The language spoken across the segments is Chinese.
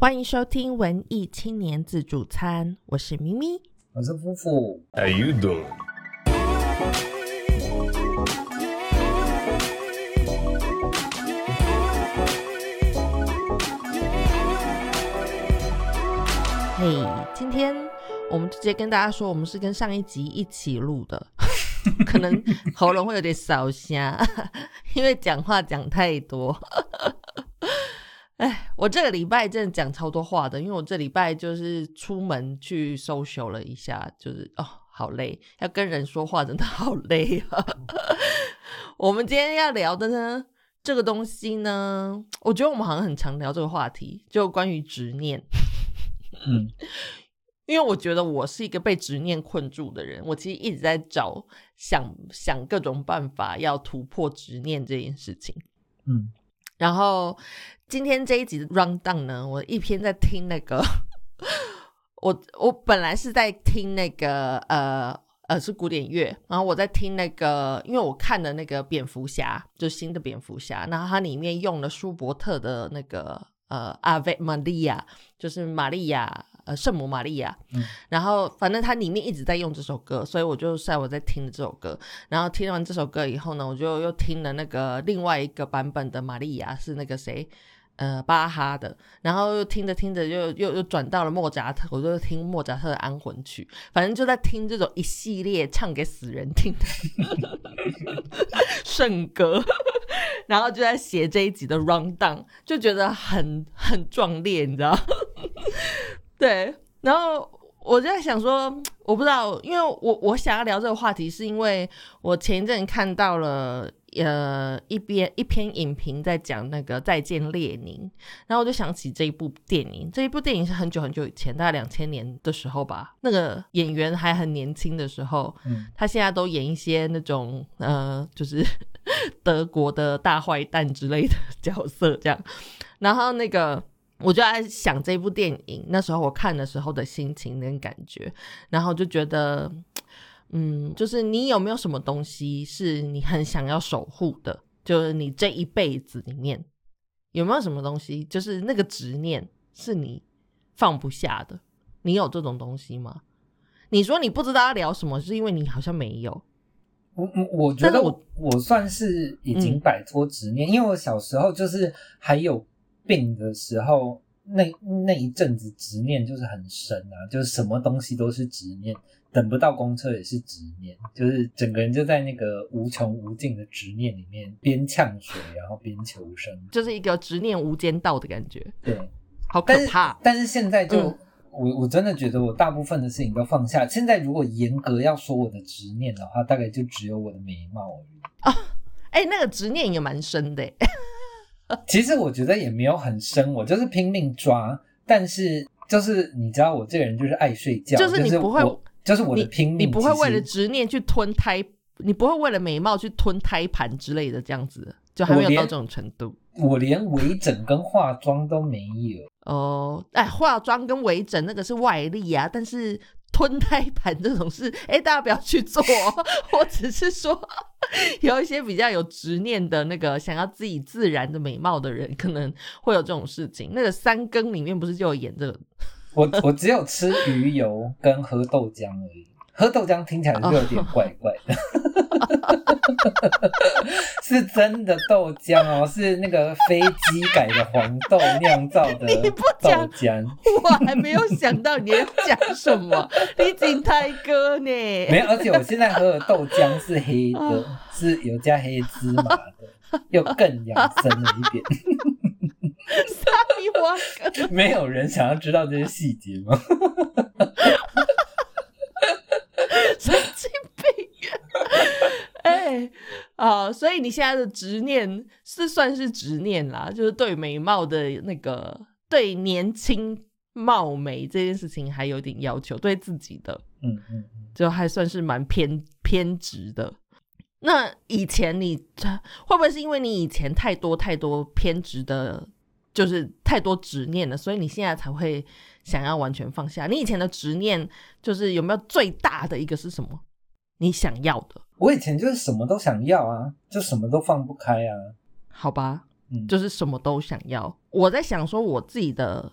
欢迎收听文艺青年自助餐，我是咪咪。我是夫妇，How you doing? 嘿，今天我们直接跟大家说，我们是跟上一集一起录的，可能喉咙会有点烧瞎，因为讲话讲太多。哎，我这个礼拜真的讲超多话的，因为我这礼拜就是出门去 social 了一下，就是哦，好累，要跟人说话真的好累啊。我们今天要聊的呢，这个东西呢，我觉得我们好像很常聊这个话题，就关于执念。嗯，因为我觉得我是一个被执念困住的人，我其实一直在找想想各种办法要突破执念这件事情。嗯，然后今天这一集的 round down 呢，我一边在听那个，我我本来是在听那个呃呃是古典乐，然后我在听那个，因为我看的那个蝙蝠侠，就新的蝙蝠侠，然后它里面用了舒伯特的那个呃 Ave Maria，就是玛利亚呃圣母玛利亚，嗯。然后反正它里面一直在用这首歌，所以我就在我在听这首歌，然后听完这首歌以后呢，我就又听了那个另外一个版本的玛利亚，是那个谁，呃，巴哈的，然后又听着听着又又又转到了莫扎特，我就听莫扎特的安魂曲，反正就在听这种一系列唱给死人听的圣歌，然后就在写这一集的 rundown，就觉得很很壮烈，你知道？对，然后我就在想说，我不知道，因为我我想要聊这个话题，是因为我前一阵看到了呃一边一篇影评在讲那个《再见列宁》，然后我就想起这一部电影，这一部电影是很久很久以前，大概两千年的时候吧，那个演员还很年轻的时候，嗯他现在都演一些那种呃，就是 德国的大坏蛋之类的 角色这样，然后那个。我就在想这部电影那时候我看的时候的心情跟感觉，然后就觉得，嗯，就是你有没有什么东西是你很想要守护的？就是你这一辈子里面有没有什么东西，就是那个执念是你放不下的？你有这种东西吗？你说你不知道要聊什么，是因为你好像没有。我我我觉得我我算是已经摆脱执念，因为我小时候就是还有病的时候，那那一阵子执念就是很深啊，就是什么东西都是执念，等不到公车也是执念，就是整个人就在那个无穷无尽的执念里面，边呛水然后边求生。就是一个执念无间道的感觉，对，好可但是怕。但是现在就、嗯我我真的觉得我大部分的事情都放下。现在如果严格要说我的执念的话，大概就只有我的眉毛而已。啊哎、那个执念也蛮深的、欸，其实我觉得也没有很深，我就是拼命抓，但是就是你知道我这个人就是爱睡觉，就是你不会我就是我的你拼命，你不会为了执念去吞胎，你不会为了美貌去吞胎盘之类的，这样子就还没有到这种程度。我连微整跟化妆都没有。哦，哎，化妆跟微整那个是外力啊，但是吞胎盘这种事，哎，大家不要去做、哦。我只是说，有一些比较有执念的那个想要自己自然的美貌的人，可能会有这种事情。那个三更里面不是就有演这个？我我只有吃鱼油跟喝豆浆而已。喝豆浆听起来就有点怪怪的，是真的豆浆哦，是那个飞机改的黄豆酿造的豆讲浆。我还没有想到你要讲什么，你景泰哥呢？没有，而且我现在喝的豆浆是黑的，啊是有加黑芝麻的，又更养生了一点。沙比花哥，没有人想要知道这些细节吗？神经病！哎，啊，所以你现在的执念是算是执念啦，就是对美貌的那个，对年轻貌美这件事情还有点要求，对自己的嗯嗯嗯，就还算是蛮偏偏执的。那以前你会不会是因为你以前太多太多偏执的，就是太多执念了，所以你现在才会想要完全放下？你以前的执念就是有没有最大的一个是什么？你想要的？我以前就是什么都想要啊，就什么都放不开啊。好吧，嗯，就是什么都想要。我在想说，我自己的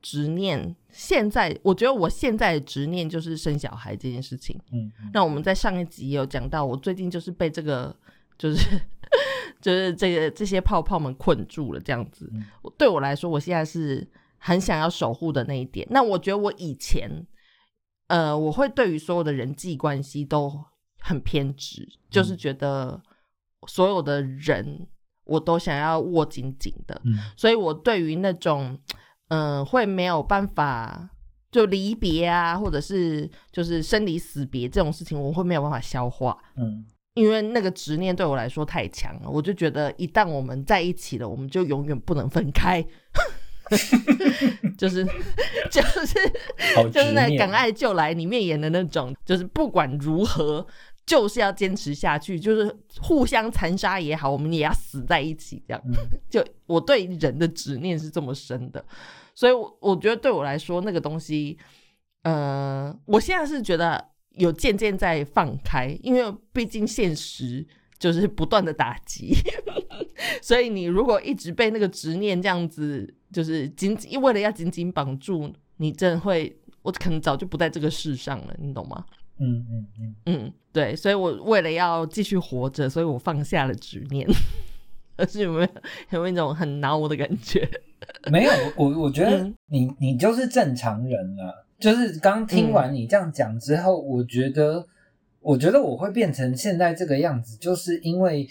执念，现在我觉得我现在的执念就是生小孩这件事情。嗯嗯那我们在上一集有讲到，我最近就是被这个就是就是这个这些泡泡们困住了，这样子。嗯对我来说，我现在是很想要守护的那一点。那我觉得我以前，呃，我会对于所有的人际关系都很偏执，就是觉得所有的人我都想要握紧紧的。嗯所以我对于那种嗯、呃会没有办法就离别啊，或者是就是生离死别这种事情，我会没有办法消化，嗯因为那个执念对我来说太强了。我就觉得一旦我们在一起了，我们就永远不能分开。就是 就是就是那《敢爱就来》里面演的那种，就是不管如何，就是要坚持下去，就是互相残杀也好，我们也要死在一起，这样。嗯 就我对人的执念是这么深的，所以我我觉得对我来说，那个东西，呃，我现在是觉得有渐渐在放开，因为毕竟现实就是不断的打击，所以你如果一直被那个执念这样子，就是紧紧为了要紧紧绑住，你真的会，我可能早就不在这个世上了，你懂吗？嗯嗯嗯，嗯，对，所以我为了要继续活着，所以我放下了执念。而是有没有有没有一种很挠的感觉？没有，我我我觉得嗯你你就是正常人了。就是刚听完你这样讲之后，我觉得我觉得我会变成现在这个样子，就是因为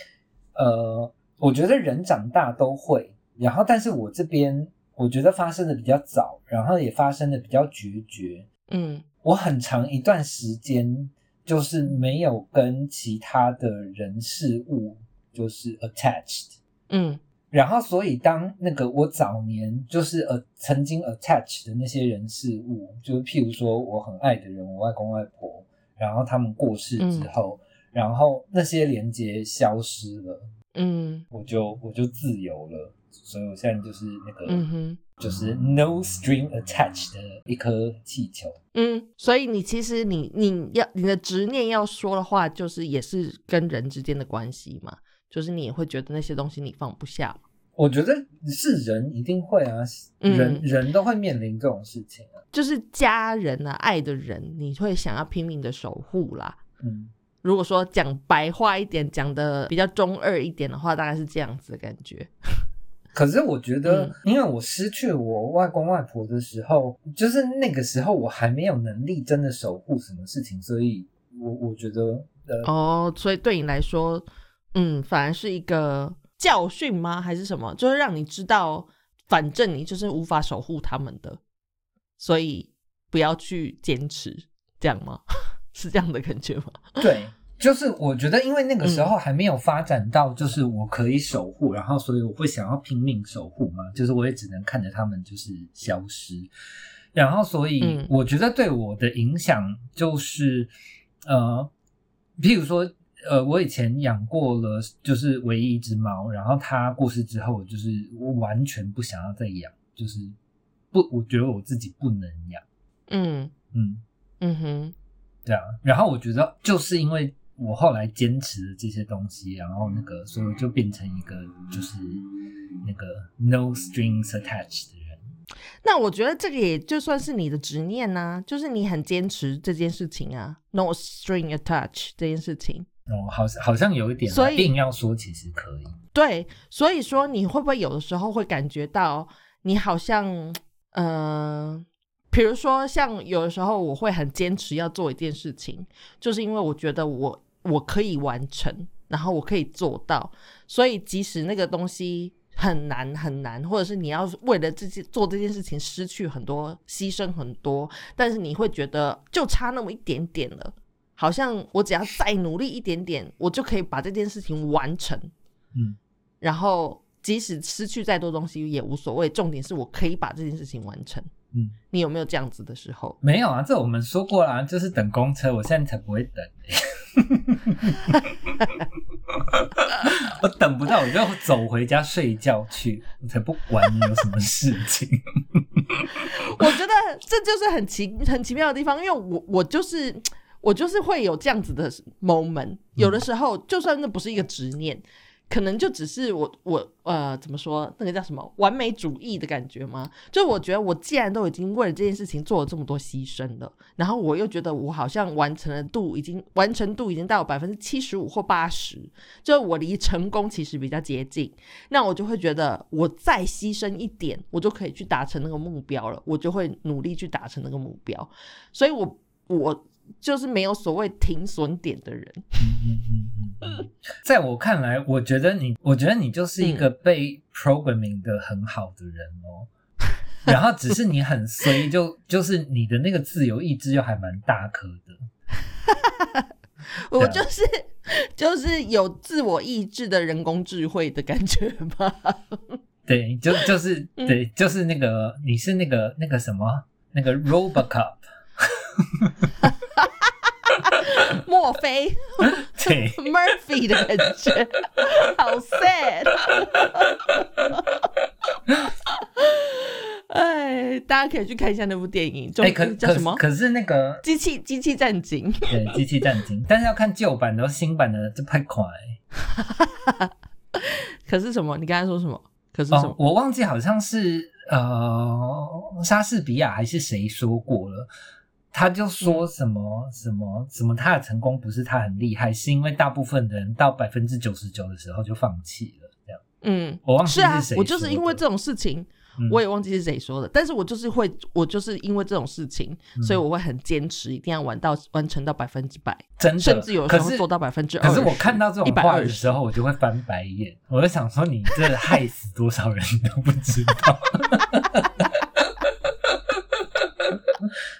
呃，我觉得人长大都会，然后但是我这边我觉得发生的比较早，然后也发生的比较决绝。嗯我很长一段时间就是没有跟其他的人事物就是 attached。嗯然后，所以当那个我早年就是呃曾经 attach 的那些人事物，就是譬如说我很爱的人，我外公外婆，然后他们过世之后，然后那些连接消失了，嗯我就我就自由了。所以我现在就是那个、嗯哼就是 no string attached 的一颗气球。嗯，所以你其实你你要你的执念要说的话，就是也是跟人之间的关系嘛，就是你也会觉得那些东西你放不下嘛。我觉得是人一定会啊，嗯人人都会面临这种事情啊。就是家人啊，爱的人，你会想要拼命的守护啦。嗯，如果说讲白话一点，讲的比较中二一点的话，大概是这样子的感觉。可是我觉得嗯，因为我失去我外公外婆的时候，就是那个时候我还没有能力真的守护什么事情，所以我我觉得，呃，哦，所以对你来说，嗯，反而是一个教训吗？还是什么？就是让你知道，反正你就是无法守护他们的，所以不要去坚持，这样吗？是这样的感觉吗？对，就是我觉得，因为那个时嗯候还没有发展到，就是我可以守护，然后所以我会想要拼命守护嘛，就是我也只能看着他们就是消失，然后所以嗯我觉得对我的影响就是，呃，譬如说。呃，我以前养过了，就是唯一一只猫，然后它过世之后，就是我完全不想要再养，就是不，我觉得我自己不能养，嗯嗯，嗯哼，对啊，然后我觉得就是因为我后来坚持了这些东西，然后那个，所以我就变成一个就是那个 no strings attached 的人。那我觉得这个也就算是你的执念呐、就是你很坚持这件事情啊，no string attached 这件事情。哦，好像好像有一点啊，所以硬要说其实可以。对，所以说你会不会有的时候会感觉到你好像，呃，比如说像有的时候我会很坚持要做一件事情，就是因为我觉得我我可以完成，然后我可以做到，所以即使那个东西很难很难，或者是你要为了这件做这件事情失去很多、牺牲很多，但是你会觉得就差那么一点点了。好像我只要再努力一点点，我就可以把这件事情完成。嗯，然后即使失去再多东西也无所谓，重点是我可以把这件事情完成。嗯，你有没有这样子的时候？没有啊，这我们说过啦，就是等公车，我现在才不会等、我等不到，我就走回家睡觉去，我才不管你有什么事情。我觉得这就是很奇很奇妙的地方，因为我我就是我就是会有这样子的 moment，有的时候就算那不是一个执念，可可能就只是我我呃怎么说那个叫什么完美主义的感觉吗？就我觉得我既然都已经为了这件事情做了这么多牺牲了，然后我又觉得我好像完成了度已经完成度已经到百分之七十五或八十，就我离成功其实比较接近，那我就会觉得我再牺牲一点，我就可以去达成那个目标了，我就会努力去达成那个目标，所以我我。就是没有所谓停损点的人。在我看来，我觉得你，我觉得你就是一个被 programming 的很好的人哦。然后只是你很衰，就就是你的那个自由意志又还蛮大颗的。我就是就是有自我意志的人工智慧的感觉吧。对，就就是对，就是那个你是那个那个什么那个 Robocop。墨菲，对，Murphy 的感觉，好 sad。哎，大家可以去看一下那部电影，哎，可叫什么？可是那个机器机器战警，对，机器战警，但是要看旧版的，新版的就拍快。可是什么？你刚才说什么？可是什么？我忘记，好像是呃，莎士比亚还是谁说过了。他就说什么什么什么，他的成功不是他很厉害，是因为大部分人到百分之九十九的时候就放弃了。这样，嗯，我忘记是谁，我就是因为这种事情，我也忘记是谁说的，但是我就是会，我就是因为这种事情，所以我会很坚持，一定要玩到完成到百分之百，真的，甚至有时候做到百分之二。可是我看到这种话的时候，我就会翻白眼，我就想说，你这害死多少人都不知道。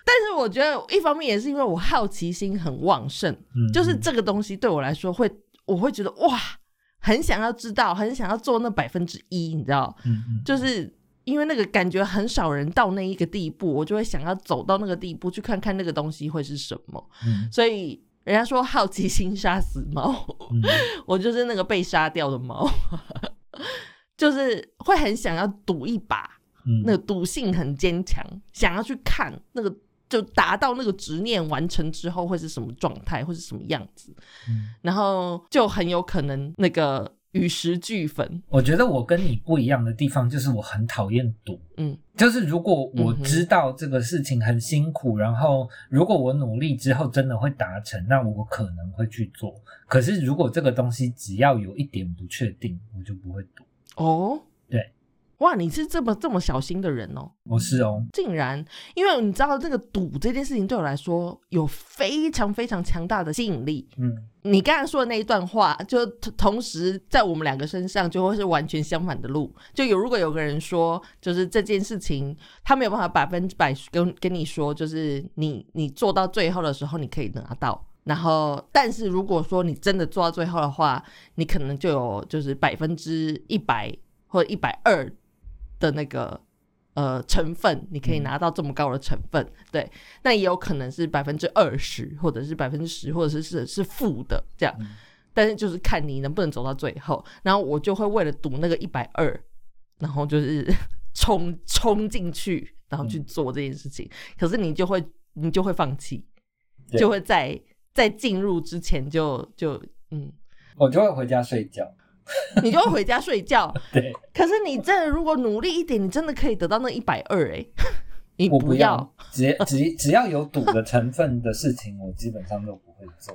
但是我觉得一方面也是因为我好奇心很旺盛，就是这个东西对我来说会，我会觉得哇，很想要知道，很想要做那百分之一，你知道，就是因为那个感觉很少人到那一个地步，我就会想要走到那个地步去看看那个东西会是什么。所以人家说好奇心杀死猫，我就是那个被杀掉的猫，就是会很想要赌一把。那个赌性很坚强，想要去看那个，就达到那个执念完成之后会是什么状态，会是什么样子，然后就很有可能那个与时俱焚。我觉得我跟你不一样的地方就是我很讨厌赌，嗯，就是如果我知道这个事情很辛苦，然后如果我努力之后真的会达成，那我可能会去做。可是如果这个东西只要有一点不确定，我就不会赌。哦，对。哇，你是这么这么小心的人哦！我是哦，竟然，因为你知道这个赌这件事情对我来说有非常非常强大的吸引力。嗯，你刚才说的那一段话，就同时在我们两个身上就会是完全相反的路。就有如果有个人说，就是这件事情他没有办法百分之百跟跟你说，就是你你做到最后的时候你可以拿到，然后但是如果说你真的做到最后的话，你可能就有就是百分之一百或者一百二。的那个呃成分，你可以拿到这么高的成分，对，那也有可能是百分之二十，或者是百分之十，或者是是是负的这样，但是就是看你能不能走到最后。然后我就会为了赌那个一百二，然后就是 冲冲进去，然后去做这件事情。可是你就会你就会放弃，就会在在进入之前就就嗯，我就会回家睡觉。你就会回家睡觉。对，可是你真的如果努力一点，你真的可以得到那一百二哎。你不要，只只只要有赌的成分的事情，我基本上都不会做。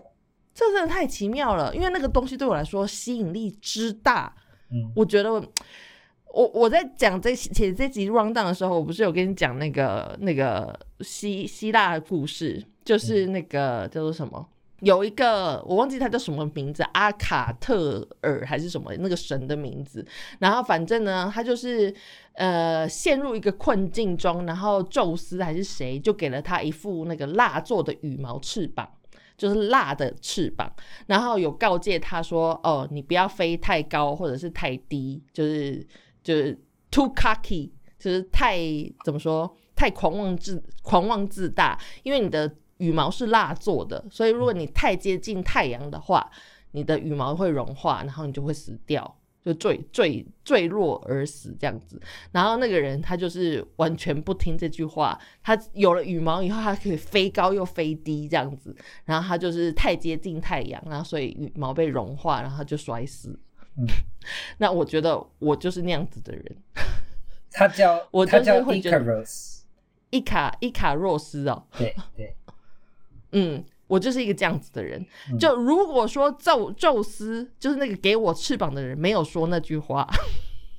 这真的太奇妙了，因为那个东西对我来说吸引力之大。嗯，我觉得我我在讲这写这集 round down 的时候，我不是有跟你讲那个那个希希腊的故事，就是那个叫做什么？有一个我忘记他叫什么名字，阿卡特尔还是什么那个神的名字。然后反正呢，他就是呃陷入一个困境中，然后宙斯还是谁就给了他一副那个蜡做的羽毛翅膀，就是蜡的翅膀。然后有告诫他说：“哦，你不要飞太高或者是太低，就是就是 too cocky，就是太怎么说太狂妄自狂妄自大，因为你的。”羽毛是蜡做的，所以如果你太接近太阳的话，你的羽毛会融化，然后你就会死掉，就坠坠坠落而死这样子。然后那个人他就是完全不听这句话，他有了羽毛以后，他可以飞高又飞低这样子。然后他就是太接近太阳，然后所以羽毛被融化，然后就摔死。嗯 那我觉得我就是那样子的人，他叫 我就是会觉得伊卡伊卡若斯哦，对对，嗯，我就是一个这样子的人。嗯就如果说宙宙斯就是那个给我翅膀的人没有说那句话，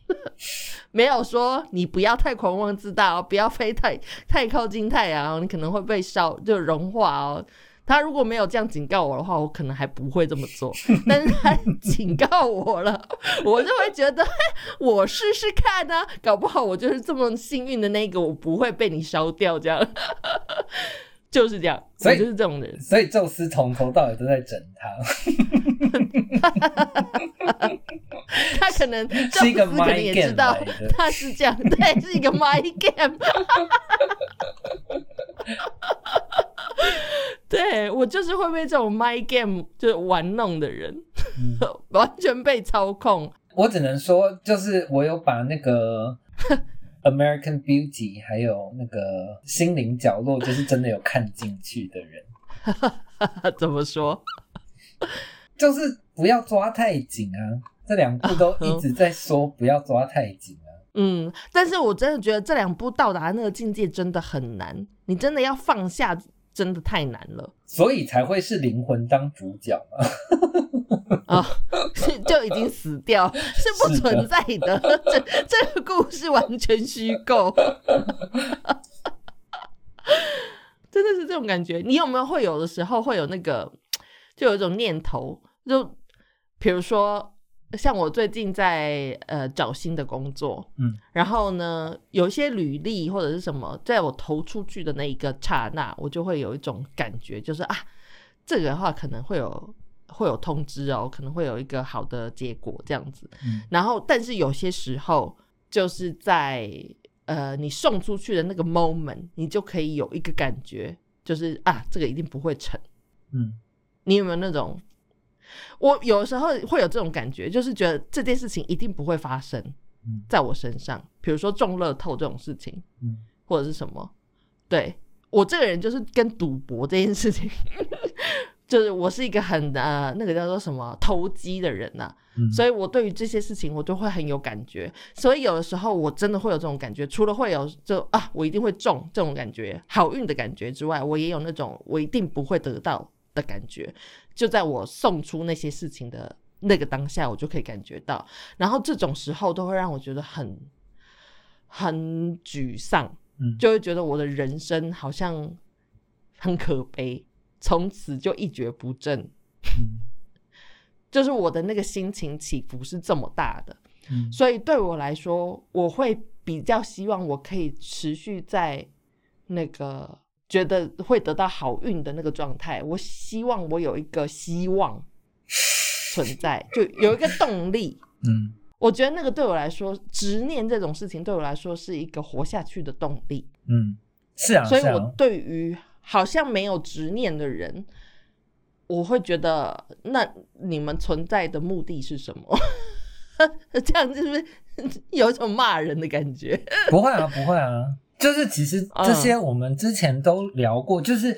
没有说你不要太狂妄自大哦，不要飞太太靠近太阳哦，你可能会被烧就融化哦。他如果没有这样警告我的话，我可能还不会这么做。但是他警告我了，我就会觉得 嘿我试试看呢、搞不好我就是这么幸运的那个，我不会被你烧掉，这样就是这样，所以就是这种人。所以宙斯从头到尾都在整他，他可能是一个宙斯可能也知道他是这样，对，是一个 my game。对我就是会被这种 my game 就是玩弄的人，嗯 完全被操控。我只能说，就是我有把那个 American Beauty 还有那个心灵角落，就是真的有看进去的人，怎么说？就是不要抓太紧啊。这两部都一直在说不要抓太紧啊。嗯，但是我真的觉得这两部到达那个境界真的很难，你真的要放下，真的太难了所以才会是灵魂当主角嘛。啊、是就已经死掉，是不存在的。这这个故事完全虚构，真的是这种感觉。你有没有会有的时候会有那个，就有一种念头，就比如说，像我最近在呃找新的工作，嗯，然后呢，有一些履历或者是什么，在我投出去的那一个刹那，我就会有一种感觉，就是啊，这个的话可能会有会有通知哦，可能会有一个好的结果这样子。嗯然后，但是有些时候就是在呃你送出去的那个 moment，你就可以有一个感觉，就是啊，这个一定不会成。嗯你有没有那种？我有时候会有这种感觉，就是觉得这件事情一定不会发生嗯。在我身上，比如说中乐透这种事情，嗯或者是什么。对我这个人就是跟赌博这件事情，就是我是一个很呃那个叫做什么投机的人呐、嗯，所以我对于这些事情我都会很有感觉，所以有的时候我真的会有这种感觉，除了会有就啊我一定会中这种感觉，好运的感觉之外，我也有那种我一定不会得到的感觉，就在我送出那些事情的那个当下，我就可以感觉到，然后这种时候都会让我觉得很很沮丧，嗯。就会觉得我的人生好像很可悲，从此就一蹶不振。嗯。就是我的那个心情起伏是这么大的，嗯。所以对我来说，我会比较希望我可以持续在那个觉得会得到好运的那个状态。我希望我有一个希望 存在，就有一个动力。嗯我觉得那个对我来说，执念这种事情对我来说是一个活下去的动力。嗯，是啊，所以我对于好像没有执念的人，我会觉得，那你们存在的目的是什么？这样是不是有一种骂人的感觉？不会啊，不会啊，就是其实嗯这些我们之前都聊过，就是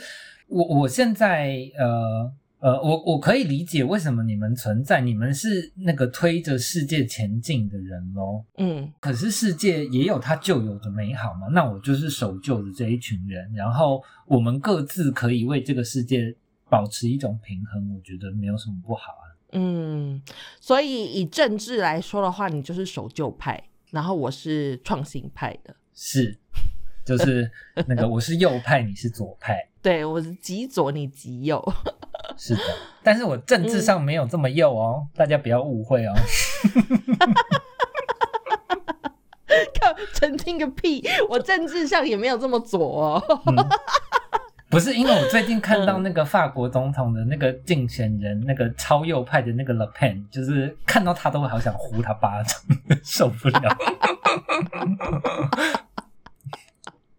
我我现在呃呃，我我可以理解为什么你们存在，你们是那个推着世界前进的人喽。嗯可是世界也有它旧有的美好嘛，那我就是守旧的这一群人，然后我们各自可以为这个世界保持一种平衡，我觉得没有什么不好啊。嗯，所以以政治来说的话，你就是守旧派，然后我是创新派的。是，就是那个我是右派，你是左派，对，我是极左，你极右。是的，但是我政治上没有这么右哦，大家不要误会哦。靠，澄清个屁！我政治上也没有这么左哦。嗯，不是因为我最近看到那个法国总统的那个竞选人，那个超右派的那个 Le Pen，就是看到他都会好想呼他巴掌，受不了。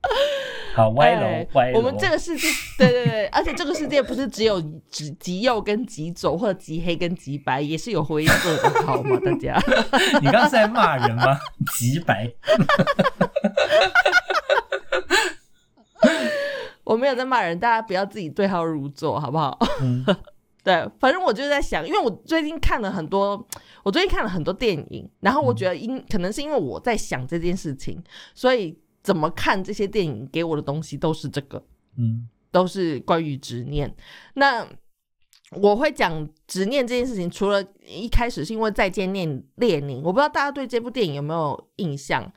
好歪楼哎歪楼，我们这个世界，对对对，而且这个世界不是只有极极右跟极左，或者极黑跟极白，也是有灰色的，好吗？大家，你刚刚是在骂人吗？极白，我没有在骂人，大家不要自己对号入座，好不好？嗯对，反正我就在想，因为我最近看了很多，我最近看了很多电影，然后我觉得因可能是因为我在想这件事情，所以怎么看这些电影给我的东西都是这个，嗯。都是关于执念。那我会讲执念这件事情，除了一开始是因为再见列列宁，我不知道大家对这部电影有没有印象，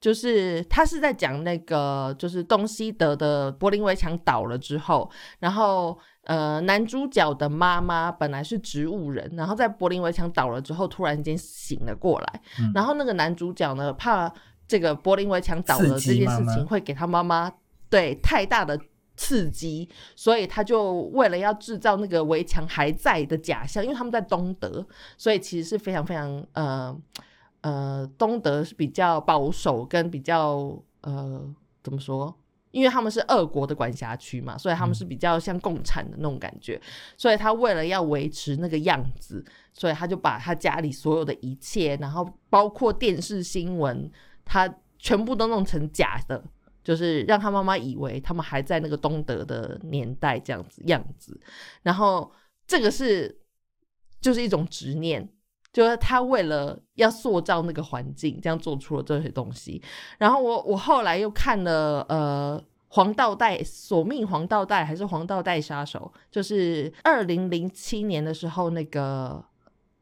就是他是在讲那个就是东西德的柏林围墙倒了之后，然后呃男主角的妈妈本来是植物人，然后在柏林围墙倒了之后，突然间醒了过来，嗯。然后那个男主角呢怕这个柏林围墙倒了刺这件事情会给他妈妈对太大的刺激，所以他就为了要制造那个围墙还在的假象，因为他们在东德，所以其实是非常非常呃呃东德是比较保守跟比较呃怎么说？因为他们是俄国的管辖区嘛，所以他们是比较像共产的那种感觉，所以他为了要维持那个样子，所以他就把他家里所有的一切，然后包括电视新闻，他全部都弄成假的，就是让他妈妈以为他们还在那个东德的年代这样子样子。然后这个是就是一种执念，就是他为了要塑造那个环境，这样做出了这些东西。然后我我后来又看了呃。黄道带索命黄道带还是黄道带杀手，就是二零零七年的时候，那个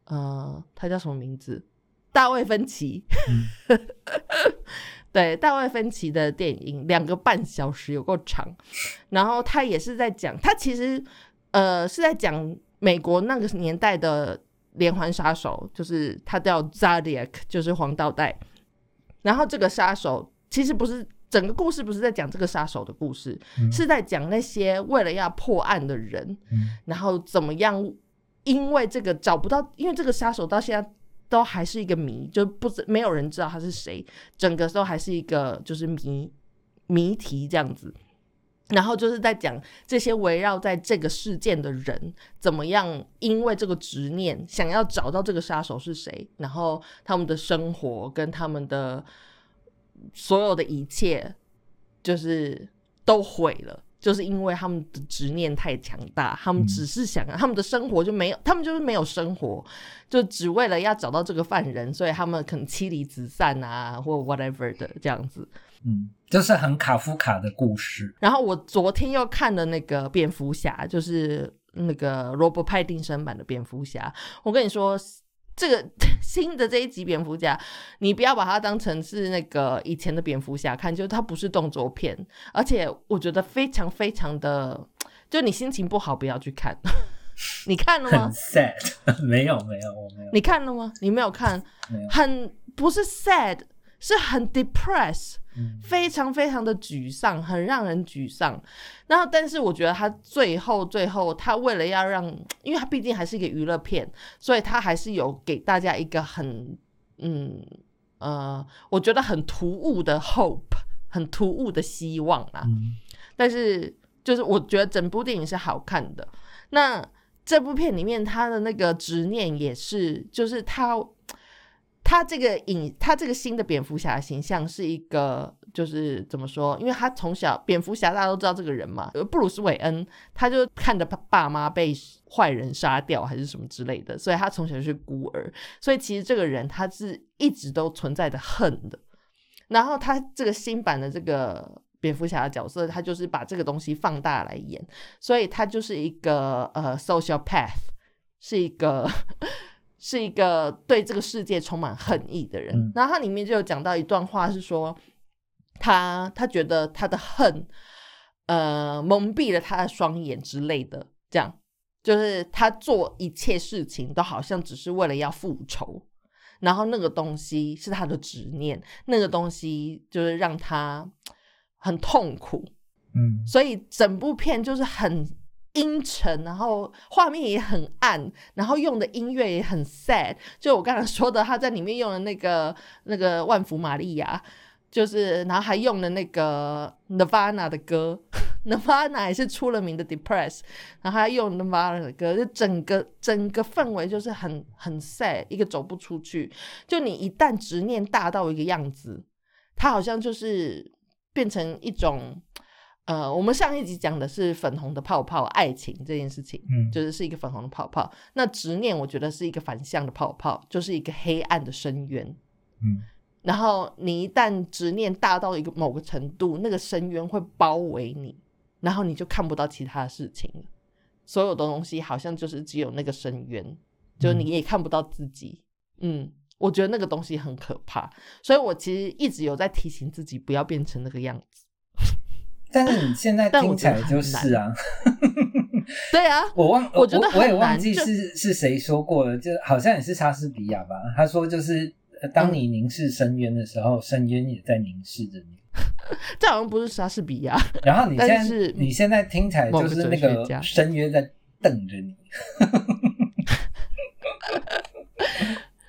呃，他叫什么名字？大卫芬奇，对，大卫芬奇的电影两个半小时有够长，然后他也是在讲，他其实呃是在讲美国那个年代的连环杀手，就是他叫 Zodiac，就是黄道带。然后这个杀手其实不是整个故事，不是在讲这个杀手的故事，嗯是在讲那些为了要破案的人，嗯然后怎么样？因为这个找不到，因为这个杀手到现在都还是一个谜，就不知没有人知道他是谁，整个都还是一个就是谜谜题这样子。然后就是在讲这些围绕在这个事件的人怎么样，因为这个执念想要找到这个杀手是谁，然后他们的生活跟他们的所有的一切，就是都毁了。就是因为他们的执念太强大，他们只是想，他们的生活就没有，他们就是没有生活，就只为了要找到这个犯人，所以他们可能妻离子散啊，或 whatever 的这样子。嗯，就是很卡夫卡的故事。然后我昨天又看了那个蝙蝠侠，就是那个罗伯·派定身版的蝙蝠侠。我跟你说，这个 新的这一集蝙蝠侠，你不要把它当成是那个以前的蝙蝠侠看，就是它不是动作片，而且我觉得非常非常的，就你心情不好不要去看。你看了很吗？sad，没有没有，我没有，你看了吗？你没有看，很不是 sad，是很 depressed。嗯非常非常的沮丧，很让人沮丧。然后，但是我觉得他最后最后，他为了要让，因为他毕竟还是一个娱乐片，所以他还是有给大家一个很嗯呃，我觉得很突兀的 hope，很突兀的希望啦。嗯但是就是我觉得整部电影是好看的。那这部片里面他的那个执念也是，就是他他这个影他这个新的蝙蝠侠形象是一个，就是怎么说？因为他从小蝙蝠侠大家都知道这个人嘛，布鲁斯韦恩他就看着他爸妈被坏人杀掉还是什么之类的，所以他从小就是孤儿，所以其实这个人他是一直都存在的恨的。然后他这个新版的这个蝙蝠侠的角色，他就是把这个东西放大来演，所以他就是一个呃 social path，是一个是一个对这个世界充满恨意的人。嗯然后他里面就有讲到一段话，是说他他觉得他的恨呃蒙蔽了他的双眼之类的，这样就是他做一切事情都好像只是为了要复仇。然后那个东西是他的执念，那个东西就是让他很痛苦，嗯所以整部片就是很阴沉，然后画面也很暗，然后用的音乐也很 sad。就我刚才说的，他在里面用的那个那个万福玛利亚，就是然后还用了那个 Nirvana 的歌，Nirvana 也是出了名的 Depress，然后还用 Nirvana 的歌，就整个整个氛围就是很很 sad，一个走不出去。就你一旦执念大到一个样子，它好像就是变成一种呃，我们上一集讲的是粉红的泡泡爱情这件事情，嗯，就是是一个粉红的泡泡。那执念，我觉得是一个反向的泡泡，就是一个黑暗的深渊。嗯然后你一旦执念大到一个某个程度，那个深渊会包围你，然后你就看不到其他的事情了。所有的东西好像就是只有那个深渊，就是你也看不到自己。嗯，我觉得那个东西很可怕，所以我其实一直有在提醒自己不要变成那个样子。但是你现在听起来就是啊，对啊，我忘，我觉得我也忘记是是谁说过了，就好像也是莎士比亚吧。他说就是，呃当你凝视深渊的时候，深渊也在凝视着你。这好像不是莎士比亚。然后你现在是你现在听起来就是那个深渊在瞪着你。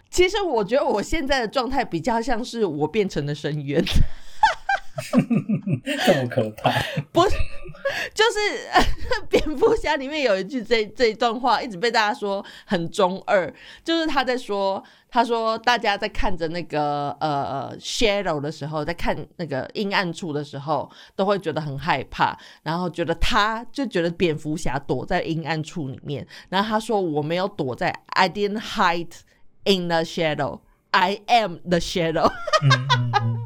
其实我觉得我现在的状态比较像是我变成了深渊，这么可怕？不 是，就 是蝙蝠侠里面有一句这这一段话一直被大家说很中二，就是他在说，他说大家在看着那个呃 shadow 的时候，在看那个阴暗处的时候，都会觉得很害怕，然后觉得他就觉得蝙蝠侠躲在阴暗处里面，然后他说我没有躲在，I didn't hide in the shadow。I am the shadow，嗯嗯嗯，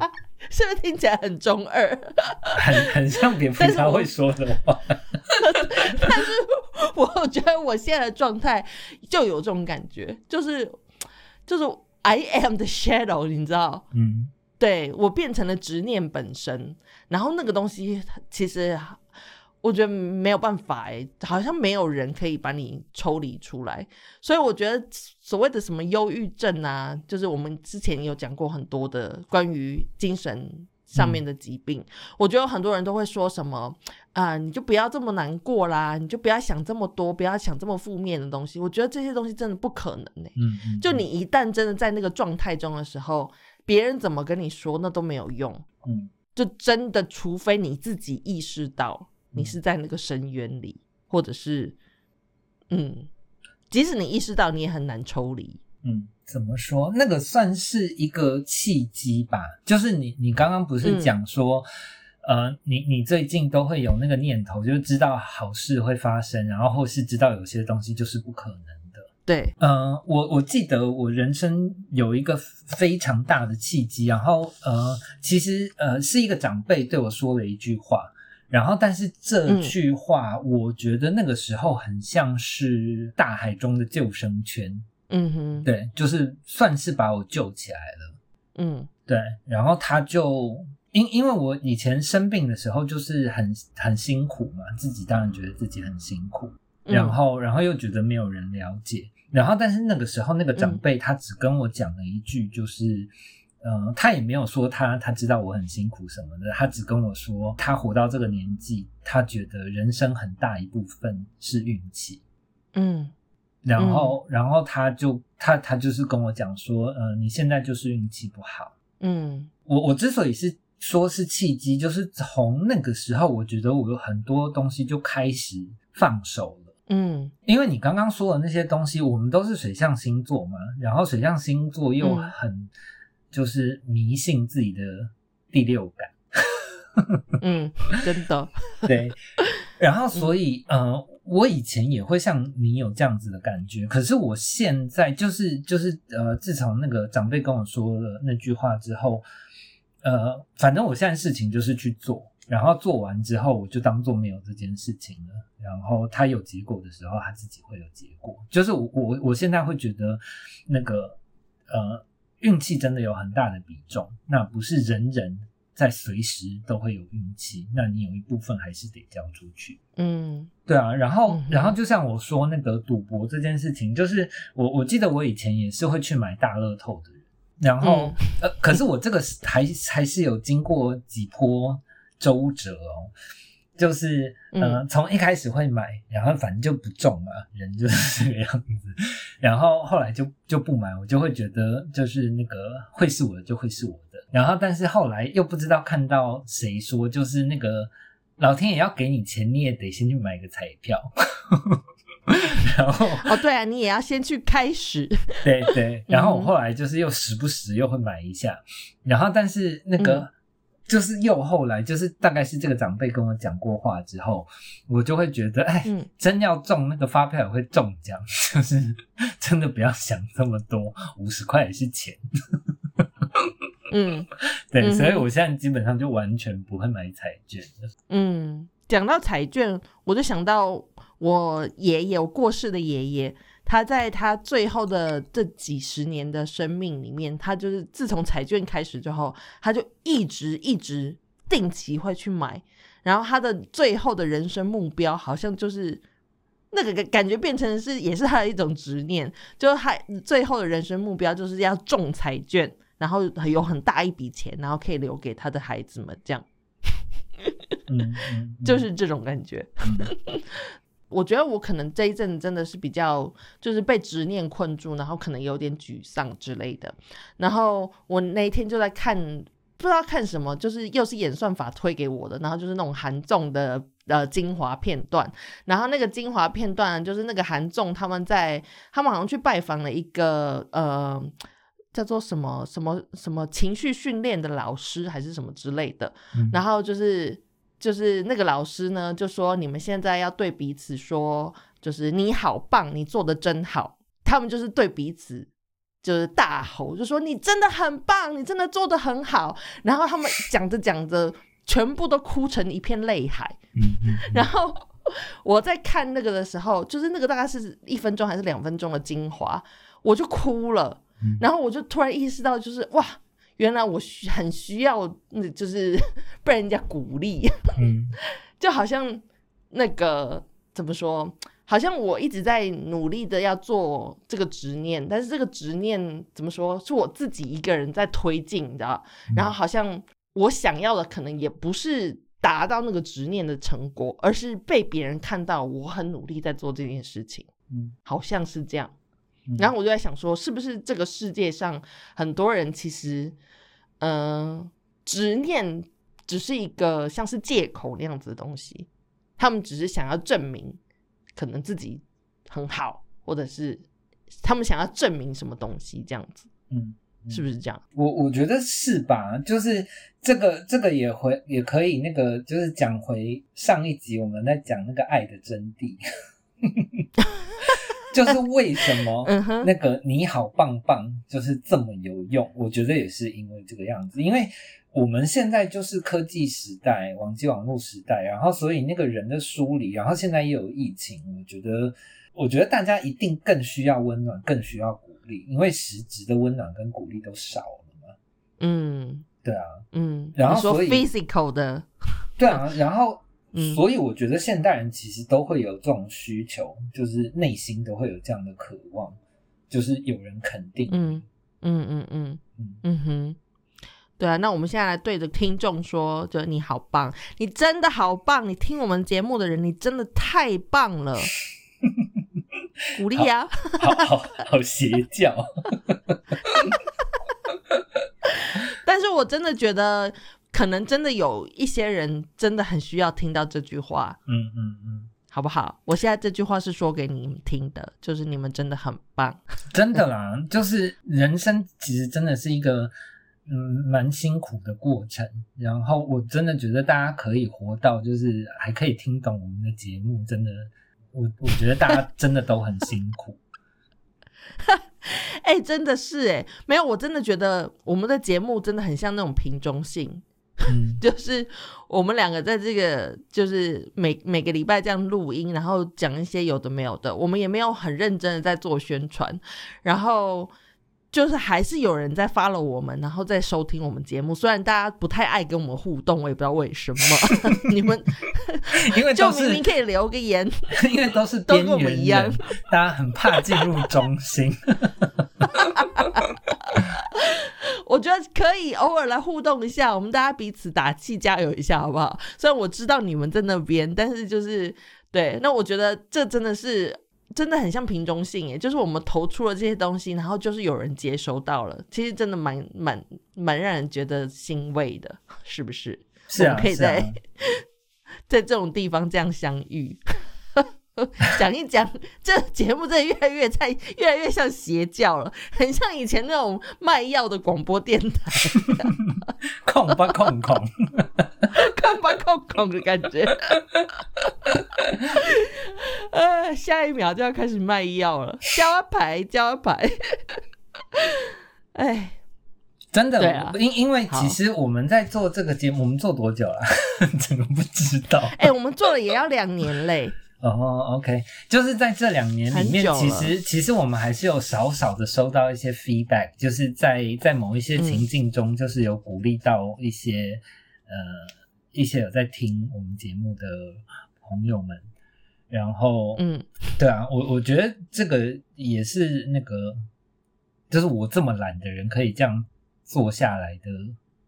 是不是听起来很中二？很很像蝙蝠侠会说的话。但是我觉得我现在的状态就有这种感觉，就是就是 I am the shadow，你知道？嗯对我变成了执念本身，然后那个东西其实我觉得没有办法哎，好像没有人可以把你抽离出来，所以我觉得所谓的什么忧郁症啊，就是我们之前有讲过很多的关于精神上面的疾病，我觉得很多人都会说什么啊、你就不要这么难过啦，你就不要想这么多，不要想这么负面的东西。我觉得这些东西真的不可能呢、嗯。嗯，就你一旦真的在那个状态中的时候，别人怎么跟你说那都没有用。嗯。就真的，除非你自己意识到你是在那个深渊里，或者是嗯，即使你意识到，你也很难抽离。嗯，怎么说？那个算是一个契机吧。就是你，你刚刚不是讲说，呃，你你最近都会有那个念头，就是知道好事会发生，然后或是知道有些东西就是不可能的。对，嗯、我我记得我人生有一个非常大的契机，然后呃，其实呃是一个长辈对我说了一句话，然后但是这句话，我觉得那个时候很像是大海中的救生圈。嗯哼，对，就是算是把我救起来了。嗯对，然后他就因因为我以前生病的时候就是很很辛苦嘛，自己当然觉得自己很辛苦，嗯然后然后又觉得没有人了解，然后但是那个时候那个嗯长辈他只跟我讲了一句，就是。嗯，他也没有说他他知道我很辛苦什么的，他只跟我说他活到这个年纪，他觉得人生很大一部分是运气。嗯然后，然后他就他他就是跟我讲说，呃，你现在就是运气不好。嗯我我之所以是说是契机，就是从那个时候，我觉得我有很多东西就开始放手了。嗯因为你刚刚说的那些东西，我们都是水象星座嘛，然后水象星座又嗯很就是迷信自己的第六感，嗯，真的，对，然后所以呃，我以前也会像你有这样子的感觉，可是我现在就是就是呃，自从那个长辈跟我说了那句话之后，呃，反正我现在事情就是去做，然后做完之后我就当做没有这件事情了，然后他有结果的时候，他自己会有结果，就是我我我现在会觉得那个呃运气真的有很大的比重，那不是人人。在随时都会有运气，那你有一部分还是得交出去。嗯。对啊，然后嗯然后就像我说那个赌博这件事情，就是我我记得我以前也是会去买大乐透的人，然后、嗯。呃，可是我这个是还还是有经过几波周折哦，就是呃嗯从一开始会买，然后反正就不中嘛，人就是这个样子，然后后来就就不买，我就会觉得就是那个会是我的就会是我的，然后但是后来又不知道看到谁说就是那个。老天也要给你钱，你也得先去买个彩票，然后哦，对啊，你也要先去开始，对对，然后我嗯。后来就是又时不时又会买一下，然后但是那个、嗯就是又后来就是大概是这个长辈跟我讲过话之后，我就会觉得，哎，嗯真要中那个发票也会中奖，就是真的不要想这么多，五十块也是钱。嗯 对，嗯所以我现在基本上就完全不会买彩券的。嗯，讲到彩券，我就想到我爷爷，我过世的爷爷，他在他最后的这几十年的生命里面，他就是自从彩券开始之后，他就一直一直定期会去买，然后他的最后的人生目标好像就是。那个感感觉变成是也是他的一种执念，就是他最后的人生目标就是要中彩券，然后有很大一笔钱，然后可以留给他的孩子们，这样。就是这种感觉。我觉得我可能这一阵真的是比较，就是被执念困住，然后可能有点沮丧之类的。然后我那一天就在看，不知道看什么，就是又是演算法推给我的，然后就是那种韩综的呃精华片段。然后那个精华片段就是那个韩综他们在，他们好像去拜访了一个呃。叫做什么什么什么情绪训练的老师还是什么之类的，嗯然后就是就是那个老师呢，就说你们现在要对彼此说，就是你好棒，你做的真好。他们就是对彼此就是大吼，就说你真的很棒，你真的做的很好。然后他们讲着讲着，全部都哭成一片泪海。然后我在看那个的时候，就是那个大概是一分钟还是两分钟的精华，我就哭了。嗯然后我就突然意识到，就是哇，原来我需很需要，那就是 被人家鼓励，嗯 就好像那个怎么说？好像我一直在努力的要做这个执念，但是这个执念怎么说？是我自己一个人在推进，你知道？然后好像我想要的可能也不是达到那个执念的成果，而是被别人看到我很努力在做这件事情，嗯好像是这样。嗯然后我就在想说，是不是这个世界上很多人其实，嗯、执念只是一个像是借口那样子的东西，他们只是想要证明可能自己很好，或者是他们想要证明什么东西，这样子嗯，是不是这样？我我觉得是吧？就是这个这个也回也可以那个，就是讲回上一集我们在讲那个爱的真谛，就是为什么 那个你好棒棒就是这么有用？我觉得也是因为这个样子，因为我们现在就是科技时代、网际网络时代，然后所以那个人的疏离，然后现在又有疫情，我觉得我觉得大家一定更需要温暖，更需要鼓励，因为实质的温暖跟鼓励都少了嘛。嗯对啊，嗯，然后所以 physical 的，对啊，然后，嗯所以我觉得现代人其实都会有这种需求，就是内心都会有这样的渴望，就是有人肯定。嗯嗯嗯嗯嗯嗯哼。对啊，那我们现在来对着听众说，就你好棒，你真的好棒，你听我们节目的人，你真的太棒了，鼓励啊！好好好邪教。但是我真的觉得，可能真的有一些人真的很需要听到这句话，嗯嗯嗯，好不好？我现在这句话是说给你们听的，就是你们真的很棒。真的啦，就是人生其实真的是一个嗯蛮辛苦的过程。然后我真的觉得大家可以活到，就是还可以听懂我们的节目，真的，我我觉得大家真的都很辛苦。哎、真的是哎，没有，我真的觉得我们的节目真的很像那种瓶中信，嗯。就是我们两个在这个就是每每个礼拜这样录音，然后讲一些有的没有的，我们也没有很认真的在做宣传，然后就是还是有人在 follow 我们，然后在收听我们节目。虽然大家不太爱跟我们互动，我也不知道为什么，你们 因为就是明明可以留个言，因为都是都跟我边缘们一样。人，大家很怕进入中心。我觉得可以偶尔来互动一下，我们大家彼此打气加油一下，好不好？虽然我知道你们在那边，但是就是对，那我觉得这真的是真的很像瓶中信耶，就是我们投出了这些东西，然后就是有人接收到了，其实真的蛮蛮蛮让人觉得欣慰的，是不是？是啊，我们可以在在这种地方这样相遇。讲一讲，这节目真的越来越在，越来越像邪教了，很像以前那种卖药的广播电台，控吧控控，控吧控控的感觉。呃，下一秒就要开始卖药了，交牌交牌。哎，真的，对啊因因为其实我们在做这个节目，我们做多久了？怎 么不知道。哎、我们做了也要两年嘞。哦，OK，就是在这两年里面其实其实我们还是有少少的收到一些 feedback，就是在在某一些嗯。情境中，就是有鼓励到一些、呃一些有在听我们节目的朋友们，然后嗯，对啊，我我觉得这个也是那个，就是我这么懒的人可以这样做下来的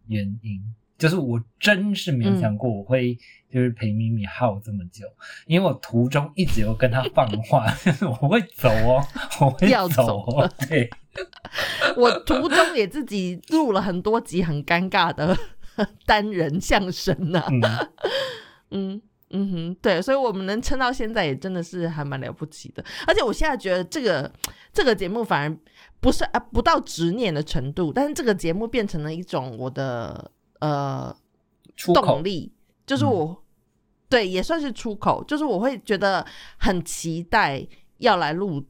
原因，就是我真是没有想过我会就是陪咪咪耗这么久，因为我途中一直有跟他放话，就 是我会走哦，我会要走对，我途中也自己录了很多集很尴尬的单人相声呢、嗯，嗯嗯哼，对，所以我们能撑到现在也真的是还蛮了不起的。而且我现在觉得这个这个节目反而不是啊不到执念的程度，但是这个节目变成了一种我的呃出动力，就是我、对也算是出口，就是我会觉得很期待要来录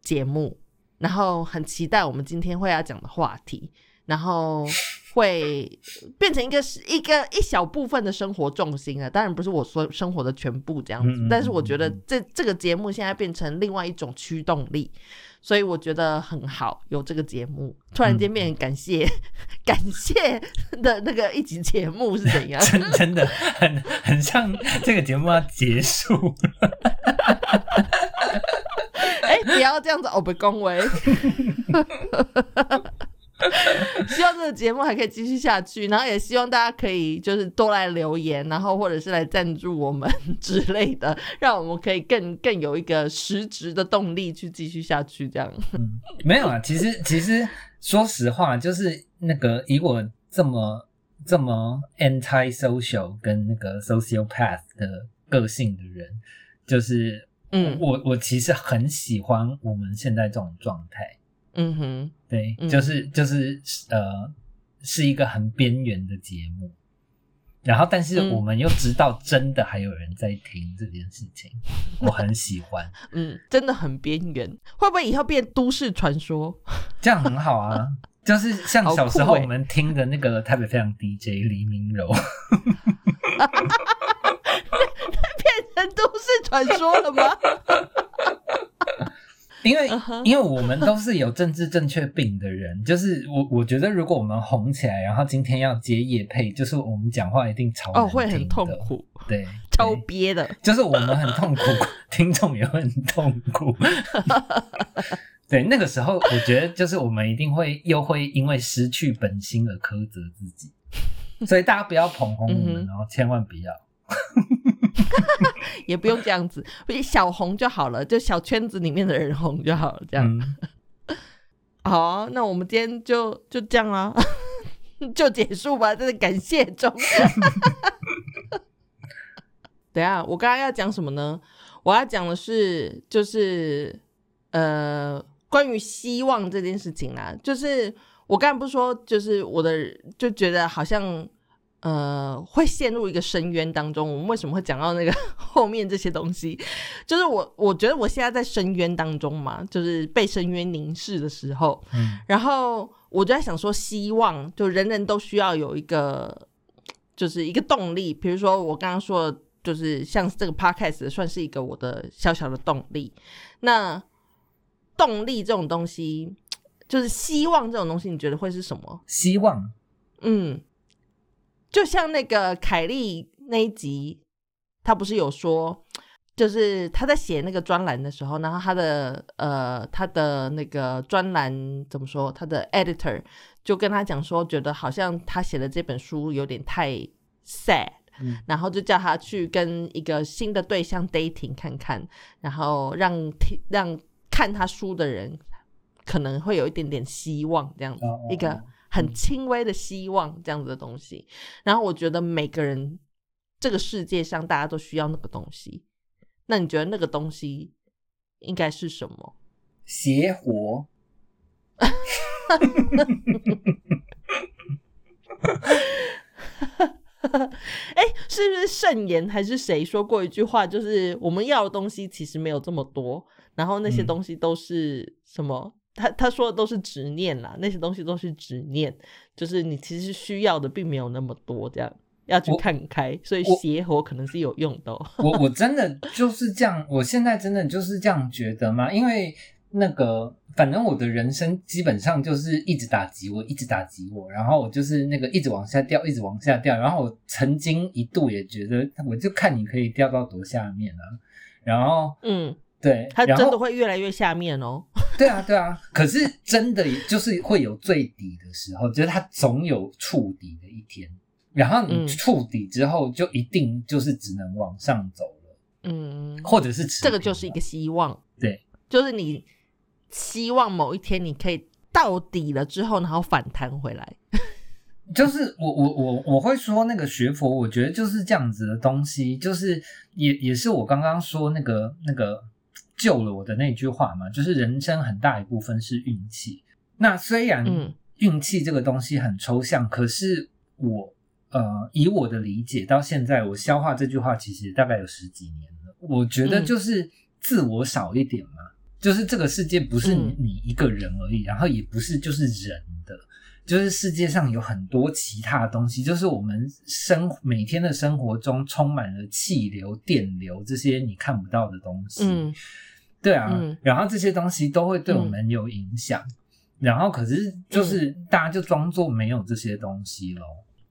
节目，然后很期待我们今天会要讲的话题，然后会变成一个一个一小部分的生活重心啊，当然不是我说生活的全部这样子，嗯嗯但是我觉得这这个节目现在变成另外一种驱动力。所以我觉得很好，有这个节目，突然间变成感谢、感谢的那个一集节目是怎样？真真的很很像这个节目要结束了，哎、不要这样子，我被恭维。希望这个节目还可以继续下去，然后也希望大家可以就是多来留言，然后或者是来赞助我们之类的，让我们可以更更有一个实质的动力去继续下去。这样，嗯，没有啊，其实其实说实话，就是那个以我这么这么 anti social 跟那个 sociopath 的个性的人，就是嗯我我其实很喜欢我们现在这种状态，嗯哼，对，嗯就是就是呃，是一个很边缘的节目。然后，但是嗯我们又知道真的还有人在听这件事情，我很喜欢，嗯，真的很边缘，会不会以后变都市传说？这样很好啊。就是像小时候我们听的那个台北非常 DJ 黎明柔，变成都市传说了吗？因为因为我们都是有政治正确病的人，就是我我觉得如果我们红起来，然后今天要接业配，就是我们讲话一定超哦，会很痛苦，对，超憋的。就是我们很痛苦，听众也会很痛苦。对，那个时候我觉得就是我们一定会又会因为失去本心而苛责自己，所以大家不要捧红我们然后，千万不要。也不用这样子，小红就好了，就小圈子里面的人红就好了，这样。嗯，好啊、那我们今天就就这样啊，就结束吧，真的感谢中。等一下，我刚刚要讲什么呢？我要讲的是，就是呃，关于希望这件事情啦。就是我刚才不是说，就是我的就觉得好像呃会陷入一个深渊当中。我们为什么会讲到那个 后面这些东西？就是我我觉得我现在在深渊当中嘛，就是被深渊凝视的时候，嗯然后我就在想说，希望就人人都需要有一个，就是一个动力。比如说我刚刚说的，就是像这个 podcast 算是一个我的小小的动力。那动力这种东西，就是希望这种东西，你觉得会是什么？希望嗯，就像那个凯莉那一集，他不是有说，就是他在写那个专栏的时候，然后他的呃他的那个专栏怎么说？他的 editor 就跟他讲说，觉得好像他写的这本书有点太 sad，、嗯然后就叫他去跟一个新的对象 dating 看看，然后让听让看他书的人可能会有一点点希望，这样子、一个哦很轻微的希望这样子的东西。然后我觉得每个人这个世界上大家都需要那个东西，那你觉得那个东西应该是什么？邪火。哎，是不是圣言还是谁说过一句话？就是我们要的东西其实没有这么多，然后那些东西都是什么？他他说的都是执念啦，那些东西都是执念，就是你其实需要的并没有那么多，这样要去看开。所以邪火可能是有用的。我我真的就是这样，我现在真的就是这样觉得嘛，因为。那个，反正我的人生基本上就是一直打击我，一直打击我，然后我就是那个一直往下掉，一直往下掉。然后我曾经一度也觉得，我就看你可以掉到多下面啊。然后，嗯，对，它真的会越来越下面哦。对啊，对啊。可是真的就是会有最底的时候，就是它总有触底的一天。然后你触底之后，就一定就是只能往上走了。嗯，或者是这个就是一个希望。对，就是你。希望某一天你可以到底了之后，然后反弹回来。就是我我我我会说那个学佛，我觉得就是这样子的东西，就是也也是我刚刚说那个那个救了我的那句话嘛，就是人生很大一部分是运气。那虽然运气这个东西很抽象，可是我呃以我的理解到现在，我消化这句话其实大概有十几年了。我觉得就是自我少一点嘛。就是这个世界不是你一个人而已，然后也不是就是人的，就是世界上有很多其他东西，就是我们生每天的生活中充满了气流、电流这些你看不到的东西。嗯，对啊，然后这些东西都会对我们有影响，然后可是就是大家就装作没有这些东西咯，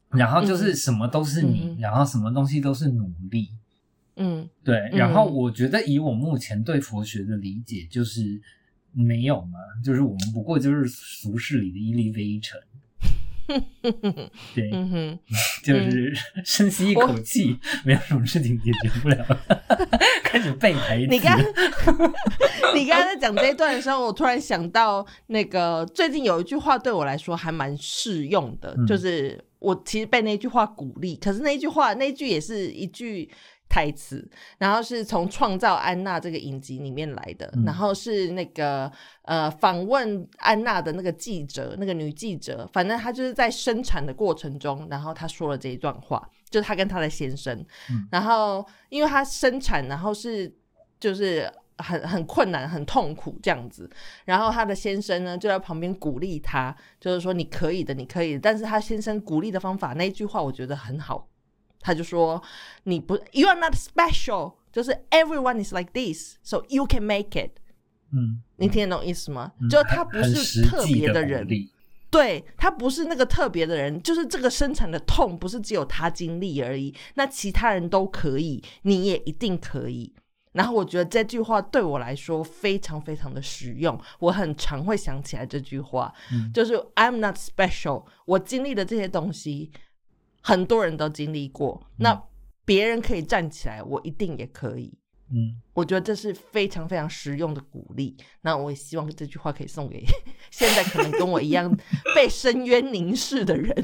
然后就是什么都是你，然后什么东西都是努力。嗯，对。然后我觉得以我目前对佛学的理解，就是没有嘛，就是我们不过就是俗世里的一粒微尘。对，就是 深吸一口气，没有什么事情解决不了。开始背台词。你刚 你刚刚在讲这一段的时候，我突然想到，那个最近有一句话对我来说还蛮适用的，就是我其实被那句话鼓励，可是那句话那句也是一句。台词，然后是从《创造安娜》这个影集里面来的，然后是那个呃访问安娜的那个记者，那个女记者，反正她就是在生产的过程中，然后她说了这一段话，就是她跟她的先生，然后因为她生产，然后是就是很很困难、很痛苦这样子，然后她的先生呢就在旁边鼓励她，就是说你可以的，你可以，但是她先生鼓励的方法那一句话，我觉得很好。他就说：“你不，You are not special，就是 Everyone is like this，so you can make it。”嗯，你听得懂意思吗？就他不是特别的人，对他不是那个特别的人，就是这个生产的痛不是只有他经历而已，那其他人都可以，你也一定可以。然后我觉得这句话对我来说非常非常的实用，我很常会想起来这句话，就是 I'm not special，我经历的这些东西。很多人都经历过，那别人可以站起来，我一定也可以。嗯，我觉得这是非常非常实用的鼓励。那我也希望这句话可以送给 现在可能跟我一样被深渊凝视的人，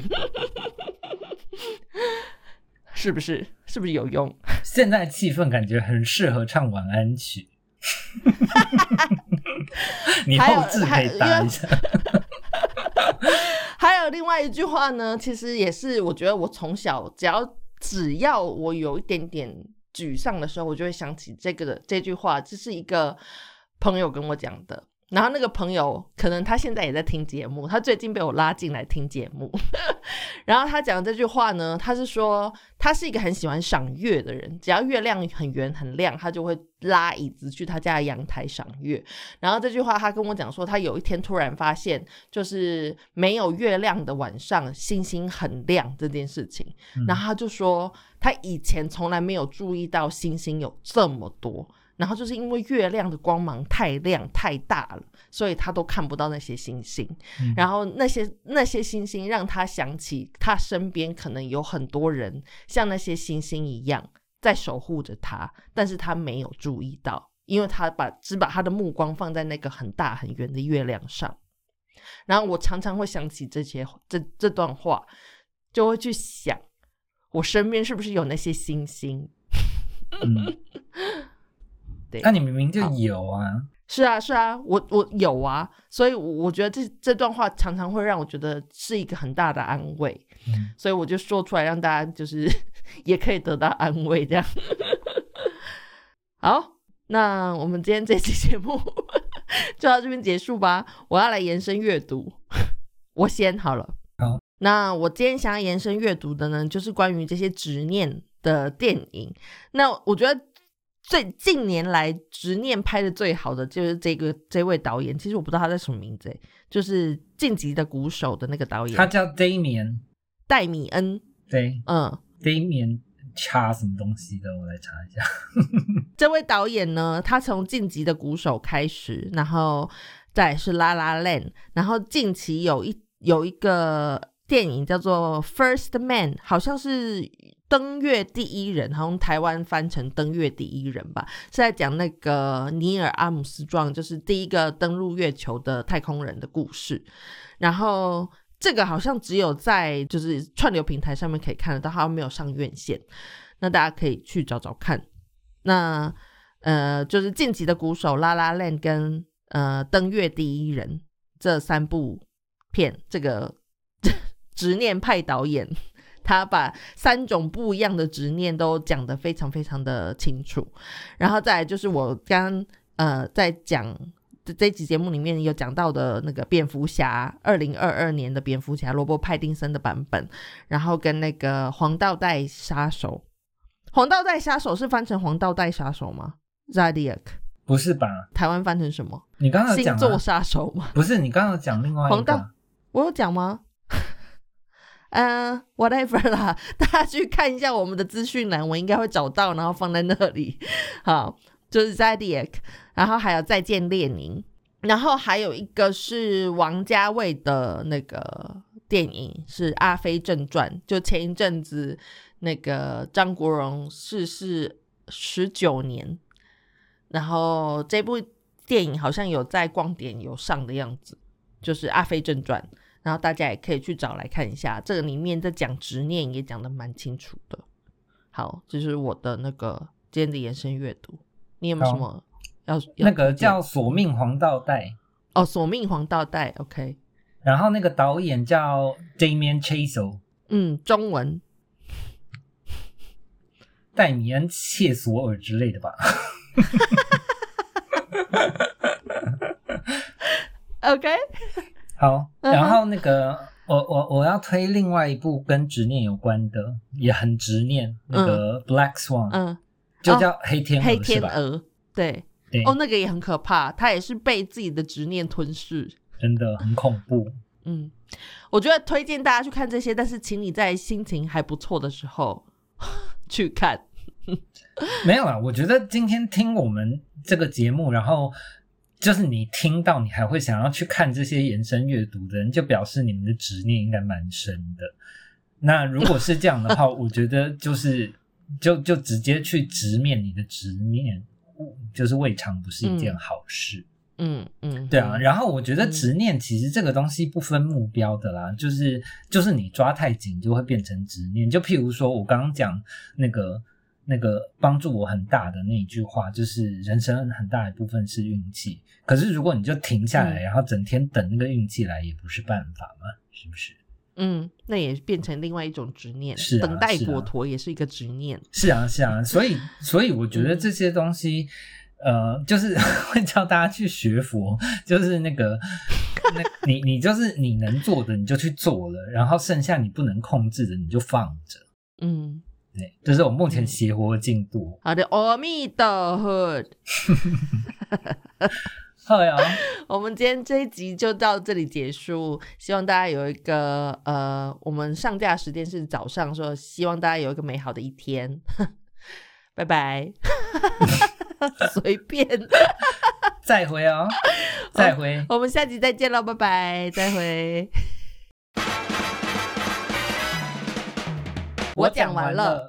是不是？是不是有用？现在气氛感觉很适合唱晚安曲。你后置可以搭一下。另外一句话呢，其实也是我觉得我从小只要只要我有一点点沮丧的时候，我就会想起这个的这句话，这是一个朋友跟我讲的。然后那个朋友可能他现在也在听节目，他最近被我拉进来听节目。然后他讲这句话呢，他是说他是一个很喜欢赏月的人，只要月亮很圆很亮，他就会拉椅子去他家的阳台赏月。然后这句话他跟我讲说，他有一天突然发现，就是没有月亮的晚上，星星很亮这件事情。然后他就说，他以前从来没有注意到星星有这么多。然后就是因为月亮的光芒太亮太大了，所以他都看不到那些星星。然后那些那些星星让他想起他身边可能有很多人像那些星星一样在守护着他，但是他没有注意到，因为他把只把他的目光放在那个很大很圆的月亮上。然后我常常会想起这些这这段话，就会去想我身边是不是有那些星星。对那、你明明就有啊，是啊，是啊，我我有啊，所以我我觉得这这段话常常会让我觉得是一个很大的安慰，嗯所以我就说出来，让大家就是 也可以得到安慰，这样。好，那我们今天这期节目 就到这边结束吧。我要来延伸阅读，我先好了。好，那我今天想要延伸阅读的呢，就是关于这些执念的电影。那我觉得最近年来执念拍的最好的就是这个这位导演，其实我不知道他叫什么名字，诶就是《晋级的鼓手》的那个导演他叫 Damian，戴米恩。对嗯，，Damian 差什么东西的，我来查一下。这位导演呢，他从晋级的鼓手开始，然后再来是拉拉链，然后近期有一有一个电影叫做《First Man》，好像是登月第一人，好像台湾翻成登月第一人吧，是在讲那个尼尔阿姆斯壮，就是第一个登陆月球的太空人的故事。然后这个好像只有在就是串流平台上面可以看得到，好像没有上院线。那大家可以去找找看。那呃，就是晋级的鼓手、拉拉链跟呃登月第一人这三部片，这个 执念派导演他把三种不一样的执念都讲得非常非常的清楚。然后再来就是我刚刚呃在讲。这这集节目里面有讲到的那个蝙蝠侠，二零二二年的蝙蝠侠罗伯·派丁森的版本，然后跟那个黄道带杀手，黄道带杀手是翻成黄道带杀手吗？Zodiac，不是吧？台湾翻成什么？你刚刚有讲星座啊杀手吗？不是，你刚刚有讲另外一个黄道，我有讲吗？嗯、w h a t e v e r 啦，大家去看一下我们的资讯栏，我应该会找到，然后放在那里。好，就是 Zodiac，然后还有再见列宁，然后还有一个是王家卫的那个电影是《阿飞正传》，就前一阵子那个张国荣逝世十九年，然后这部电影好像有在光点有上的样子，就是《阿飞正传》，然后大家也可以去找来看一下，这个里面在讲执念也讲的蛮清楚的。好，这是我的那个今天的延伸阅读，你有没有什么要要那个叫《索命黄道带》，哦，索命黄道带，OK，然后那个导演叫 Damian Chazelle，嗯，中文戴米恩·切索尔之类的吧。OK，好，然后那个我我我要推另外一部跟执念有关的，也很执念，那个 Black Swan，、嗯，就叫黑天鹅，黑？天鹅，对，对，哦，那个也很可怕，他也是被自己的执念吞噬。真的很恐怖。嗯，我觉得推荐大家去看这些，但是请你在心情还不错的时候 去看。没有啊，我觉得今天听我们这个节目，然后就是你听到你还会想要去看这些延伸阅读的人，就表示你们的执念应该蛮深的。那如果是这样的话，我觉得就是就就直接去直面你的执念，就是未尝不是一件好事。嗯嗯，对啊，嗯然后我觉得嗯执念其实这个东西不分目标的啦，就是就是你抓太紧就会变成执念。就譬如说我刚刚讲那个那个帮助我很大的那一句话，就是人生很大一部分是运气。可是如果你就停下来，嗯然后整天等那个运气来，也不是办法嘛，是不是？嗯，那也变成另外一种执念，是啊等待果陀也是一个执念。是啊，是啊，所以 所以我觉得嗯这些东西，呃，就是 会叫大家去学佛，就是那个，那你你就是你能做的你就去做了，然后剩下你不能控制的你就放着。嗯，对，这是我目前嗯邪活的进度。好的，阿弥陀佛。好呀，我们今天这一集就到这里结束，希望大家有一个呃，我们上架时间是早上，说希望大家有一个美好的一天，拜拜，随便，再会哦，再会。我们下集再见喽，拜拜，再会。我讲完了。